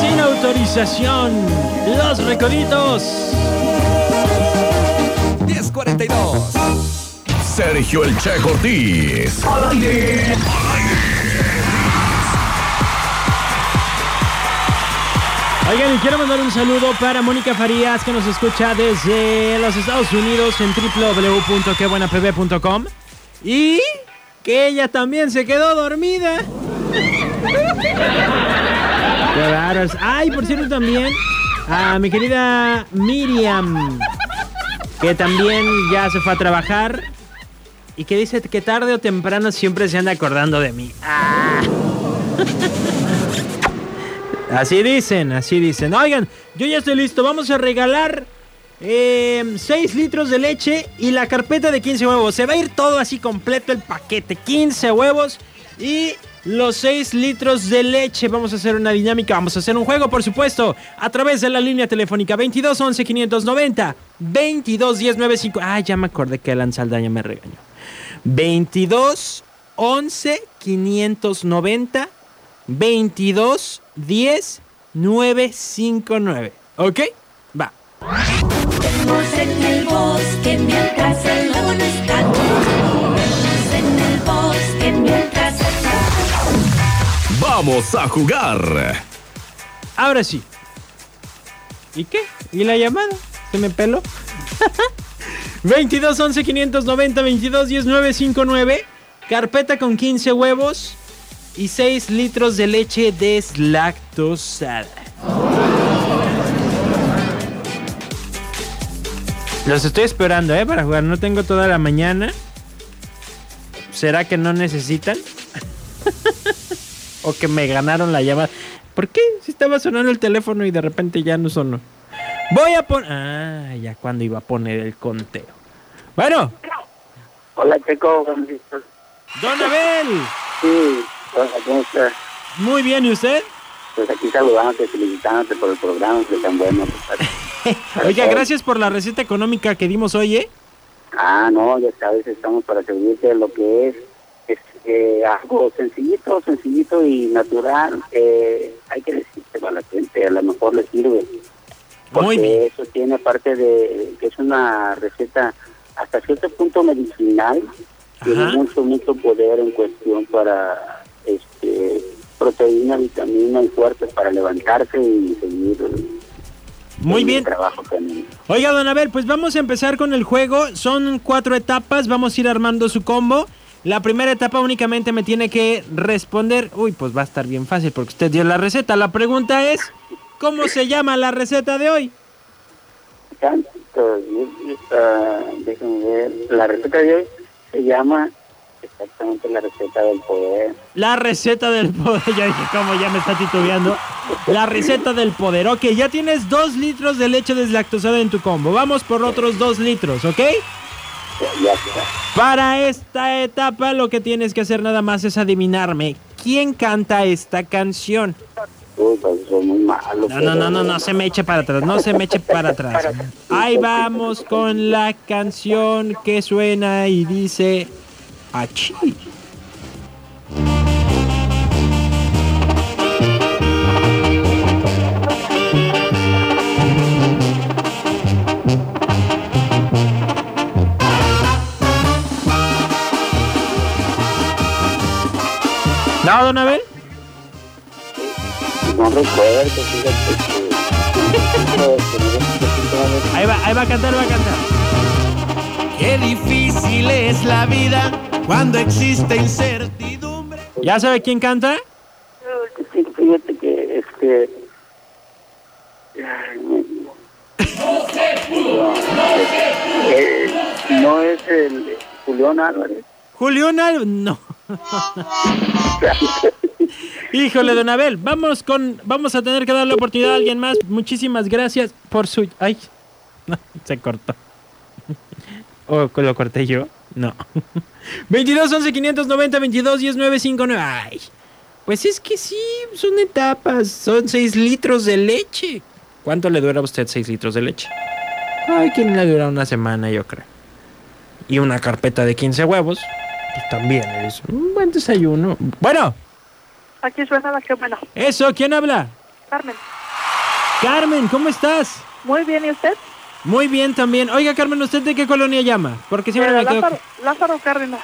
Sin autorización, los recoditos. 1042. Sergio El Che Ortiz. Al aire. Oigan, y quiero mandar un saludo para Mónica Farías que nos escucha desde los Estados Unidos en www.quebuenapb.com y que ella también se quedó dormida. Qué raros. Ay, por cierto también a mi querida Miriam que también ya se fue a trabajar y que dice que tarde o temprano siempre se anda acordando de mí. Ah. Así dicen, así dicen. Oigan, yo ya estoy listo. Vamos a regalar 6 eh, litros de leche y la carpeta de 15 huevos. Se va a ir todo así completo el paquete. 15 huevos y los 6 litros de leche. Vamos a hacer una dinámica, vamos a hacer un juego, por supuesto, a través de la línea telefónica 22 11 590 22 10 95. Ah, ya me acordé que Alan Saldaña me regañó. 22 11 590 22 10 9 5 9. ¿Ok? Va. en el bosque Vamos a jugar. Ahora sí. ¿Y qué? ¿Y la llamada? ¿Se me peló? 22 11 590 22 10 9 5 9. Carpeta con 15 huevos y 6 litros de leche deslactosada. Los estoy esperando, ¿eh? Para jugar. No tengo toda la mañana. ¿Será que no necesitan? O que me ganaron la llamada. ¿Por qué? Si estaba sonando el teléfono y de repente ya no sonó. Voy a poner... Ah, ya cuando iba a poner el conteo. Bueno. Hola, Checo. Don Abel. Sí. ¿cómo estás? Muy bien, ¿y usted? Pues aquí saludándote, felicitándote por el programa, que tan bueno. Oiga, gracias por la receta económica que dimos hoy, ¿eh? Ah, no, ya sabes, estamos para servirte lo que es eh, algo sencillito, sencillito y natural. Eh, hay que decirte a la gente, a lo mejor le sirve. Porque eso tiene parte de que es una receta hasta cierto punto medicinal, tiene mucho, mucho poder en cuestión para este, proteína, vitamina y fuertes para levantarse y seguir muy bien. Trabajo Oiga, don Abel, pues vamos a empezar con el juego. Son cuatro etapas, vamos a ir armando su combo. La primera etapa únicamente me tiene que responder. Uy, pues va a estar bien fácil porque usted dio la receta. La pregunta es, ¿cómo se llama la receta de hoy? déjenme ver. La receta de hoy se llama Exactamente la receta del poder. La receta del poder, ya dije cómo ya me está titubeando. La receta del poder, ok, ya tienes dos litros de leche deslactosada en tu combo. Vamos por otros dos litros, ¿ok? Para esta etapa lo que tienes que hacer nada más es adivinarme quién canta esta canción. No, no, no, no, no se me eche para atrás, no se me eche para atrás. Ahí vamos con la canción que suena y dice Achí. Don Abel? No recuerdo, Ahí va, ahí va a cantar, va a cantar. Qué difícil es la vida cuando existe incertidumbre. ¿Ya sabe quién canta? Sí, fíjate que este. No es el Julián Álvarez. Julián Álvarez, no. Híjole, don Abel, vamos con, vamos a tener que darle oportunidad a alguien más. Muchísimas gracias por su, ay, se cortó. ¿O lo corté yo? No. 22 11 590 22 10 959. Ay, pues es que sí, son etapas. Son 6 litros de leche. ¿Cuánto le dura a usted 6 litros de leche? Ay, que le dura una semana, yo creo. Y una carpeta de 15 huevos. Pues también es un buen desayuno. Bueno. Aquí suena la que buena. Eso, ¿quién habla? Carmen. Carmen, ¿cómo estás? Muy bien, ¿y usted? Muy bien también. Oiga, Carmen, ¿usted de qué colonia llama? Porque siempre Eh, me quedo... Lázaro, Lázaro Cárdenas.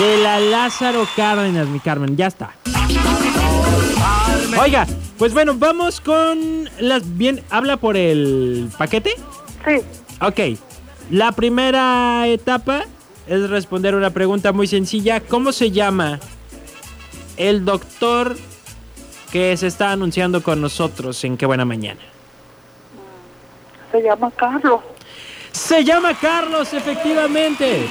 De la Lázaro Cárdenas, mi Carmen, ya está. Oiga, pues bueno, vamos con las bien. ¿Habla por el paquete? Sí. Ok. La primera etapa es responder una pregunta muy sencilla. ¿Cómo se llama el doctor que se está anunciando con nosotros en Qué Buena Mañana? Se llama Carlos. Se llama Carlos, efectivamente.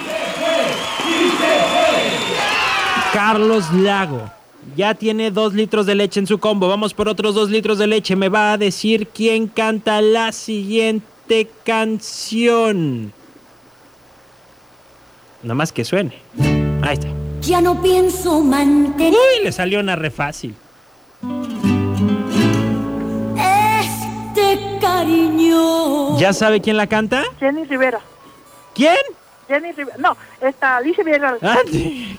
Carlos Lago. Ya tiene dos litros de leche en su combo. Vamos por otros dos litros de leche. Me va a decir quién canta la siguiente canción. Nada más que suene. Ahí está. Ya no pienso mantener Uy, le salió una re fácil. este cariño. ¿Ya sabe quién la canta? Jenny Rivera. ¿Quién? Jenny Rivera. No, está Alicia Villarreal. Ah, sí.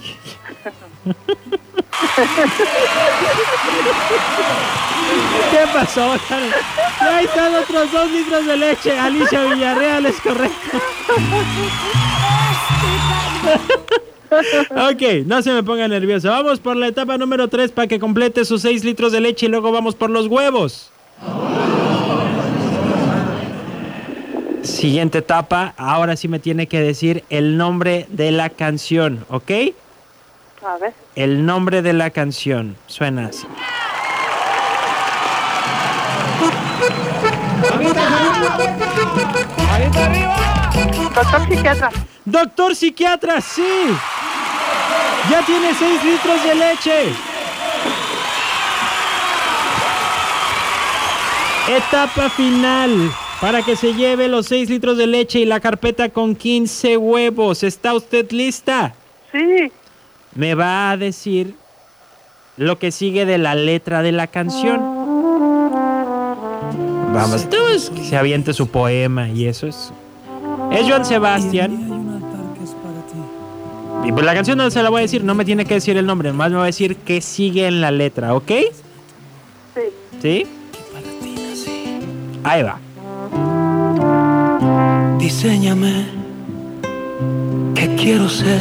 ¿Qué pasó? Ahí están otros dos litros de leche. Alicia Villarreal es correcto. Ok, no se me ponga nervioso. Vamos por la etapa número 3 para que complete sus 6 litros de leche y luego vamos por los huevos. Siguiente etapa, ahora sí me tiene que decir el nombre de la canción, ¿ok? A ver. El nombre de la canción suena así. Doctor psiquiatra. Doctor psiquiatra, sí. Ya tiene 6 litros de leche. Etapa final. Para que se lleve los 6 litros de leche y la carpeta con 15 huevos. ¿Está usted lista? Sí. Me va a decir lo que sigue de la letra de la canción. Vamos, que se aviente su poema y eso es. Es Joan Sebastián. Y pues la canción no se la voy a decir, no me tiene que decir el nombre, más me va a decir qué sigue en la letra, ¿ok? Sí. ¿Sí? Ahí va. Diseñame que quiero ser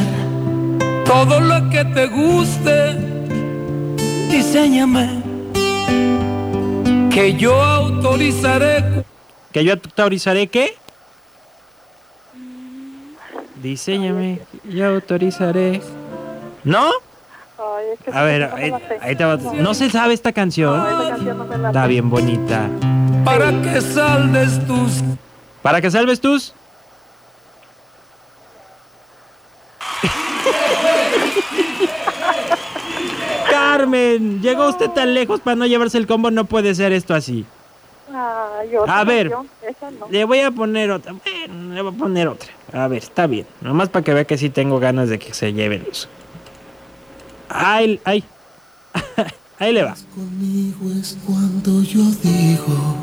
todo lo que te guste. Diseñame que yo autorizaré. Que yo autorizaré qué? Diseñame, yo autorizaré. ¿No? Ay, es que A ver, ahí, te va. ¿No se sabe esta canción? No Está bien bonita. para que saldes tus ¿Para que salves tus? Carmen, llegó usted tan lejos para no llevarse el combo, no puede ser esto así. Ay, otra A ver. canción, Esa no. Le voy a poner otra. Bueno, le voy a poner otra. A ver, está bien. Nomás para que vea que sí tengo ganas de que se lleven los. Ay, ay. Ahí le va. Conmigo es cuando yo digo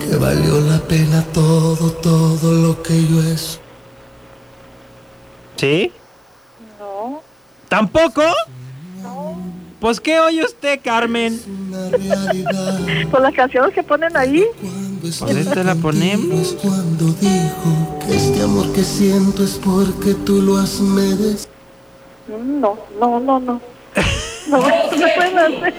que valió la pena todo, todo lo que yo es. ¿Sí? No. ¿Tampoco? Pues, ¿qué oye usted, Carmen? Pues las canciones que ponen ahí. Pues esta la ponemos. cuando digo que este amor que siento es porque tú lo has merecido. No, no, no, no. No, no pueden hacer.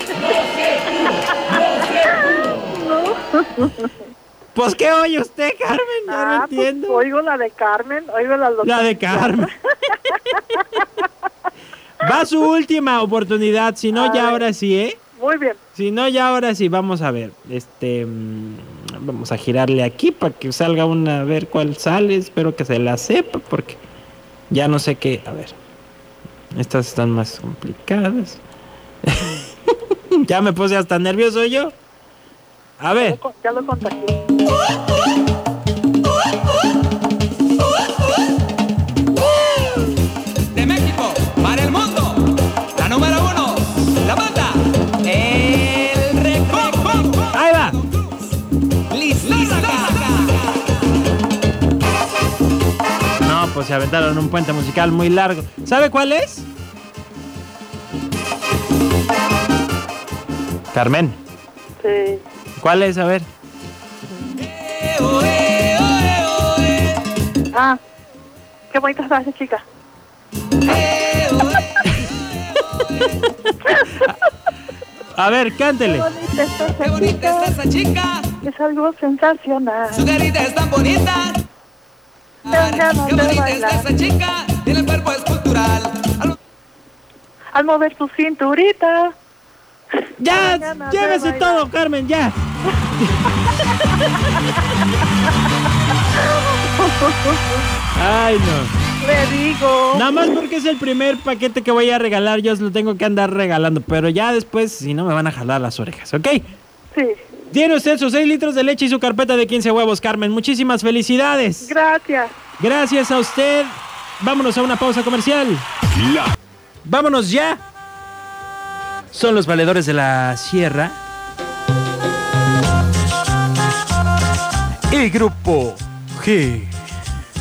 Pues, ¿qué oye usted, Carmen? Ya no Ah, pues, entiendo. oigo la de Carmen, oigo la doctora. La de Carmen. Va su última oportunidad, si no, ya ahora sí, ¿eh? Muy bien. Si no, ya ahora sí, vamos a ver. Este. mm, Vamos a girarle aquí para que salga una, a ver cuál sale. Espero que se la sepa, porque ya no sé qué. A ver. Estas están más complicadas. ya me puse hasta nervioso yo. A ver. Ya lo contagié. Para el mundo. La número uno, la banda, el recodo. Ahí va. No, pues se aventaron un puente musical muy largo. ¿Sabe cuál es? Carmen, Sí. ¿cuál es? A ver. Ah, qué bonita está esa chica. A ver, cántele. Qué bonita está esa chica. Es algo sensacional. Su carita es tan bonita. Qué bonita está esa chica. Tiene el cuerpo escultural. Algo- Al mover tu cinturita. Ya, llévese todo, Carmen, ya. Ay, no. Le digo. Nada más porque es el primer paquete que voy a regalar, yo os lo tengo que andar regalando. Pero ya después, si no, me van a jalar las orejas, ¿ok? Sí. Tiene usted sus 6 litros de leche y su carpeta de 15 huevos, Carmen. Muchísimas felicidades. Gracias. Gracias a usted. Vámonos a una pausa comercial. La Vámonos ya. Son los valedores de la sierra. El grupo G.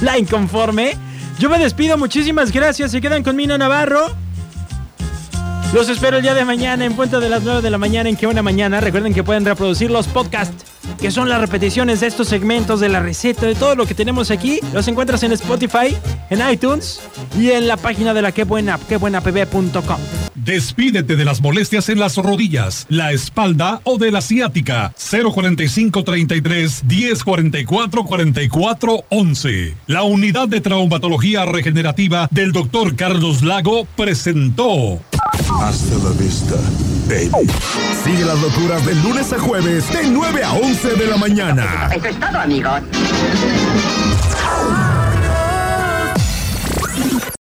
La inconforme. Yo me despido. Muchísimas gracias. Se quedan con Mina Navarro. Los espero el día de mañana en punto de las 9 de la mañana en que una mañana. Recuerden que pueden reproducir los podcasts, que son las repeticiones de estos segmentos, de la receta, de todo lo que tenemos aquí. Los encuentras en Spotify, en iTunes y en la página de la que buena, quebuenapb.com. Despídete de las molestias en las rodillas, la espalda o de la ciática. 045 33 1044 44 11. La unidad de traumatología regenerativa del doctor Carlos Lago presentó. Hasta la vista, baby. Sigue las locuras de lunes a jueves, de 9 a 11 de la mañana. Eso es todo, amigos.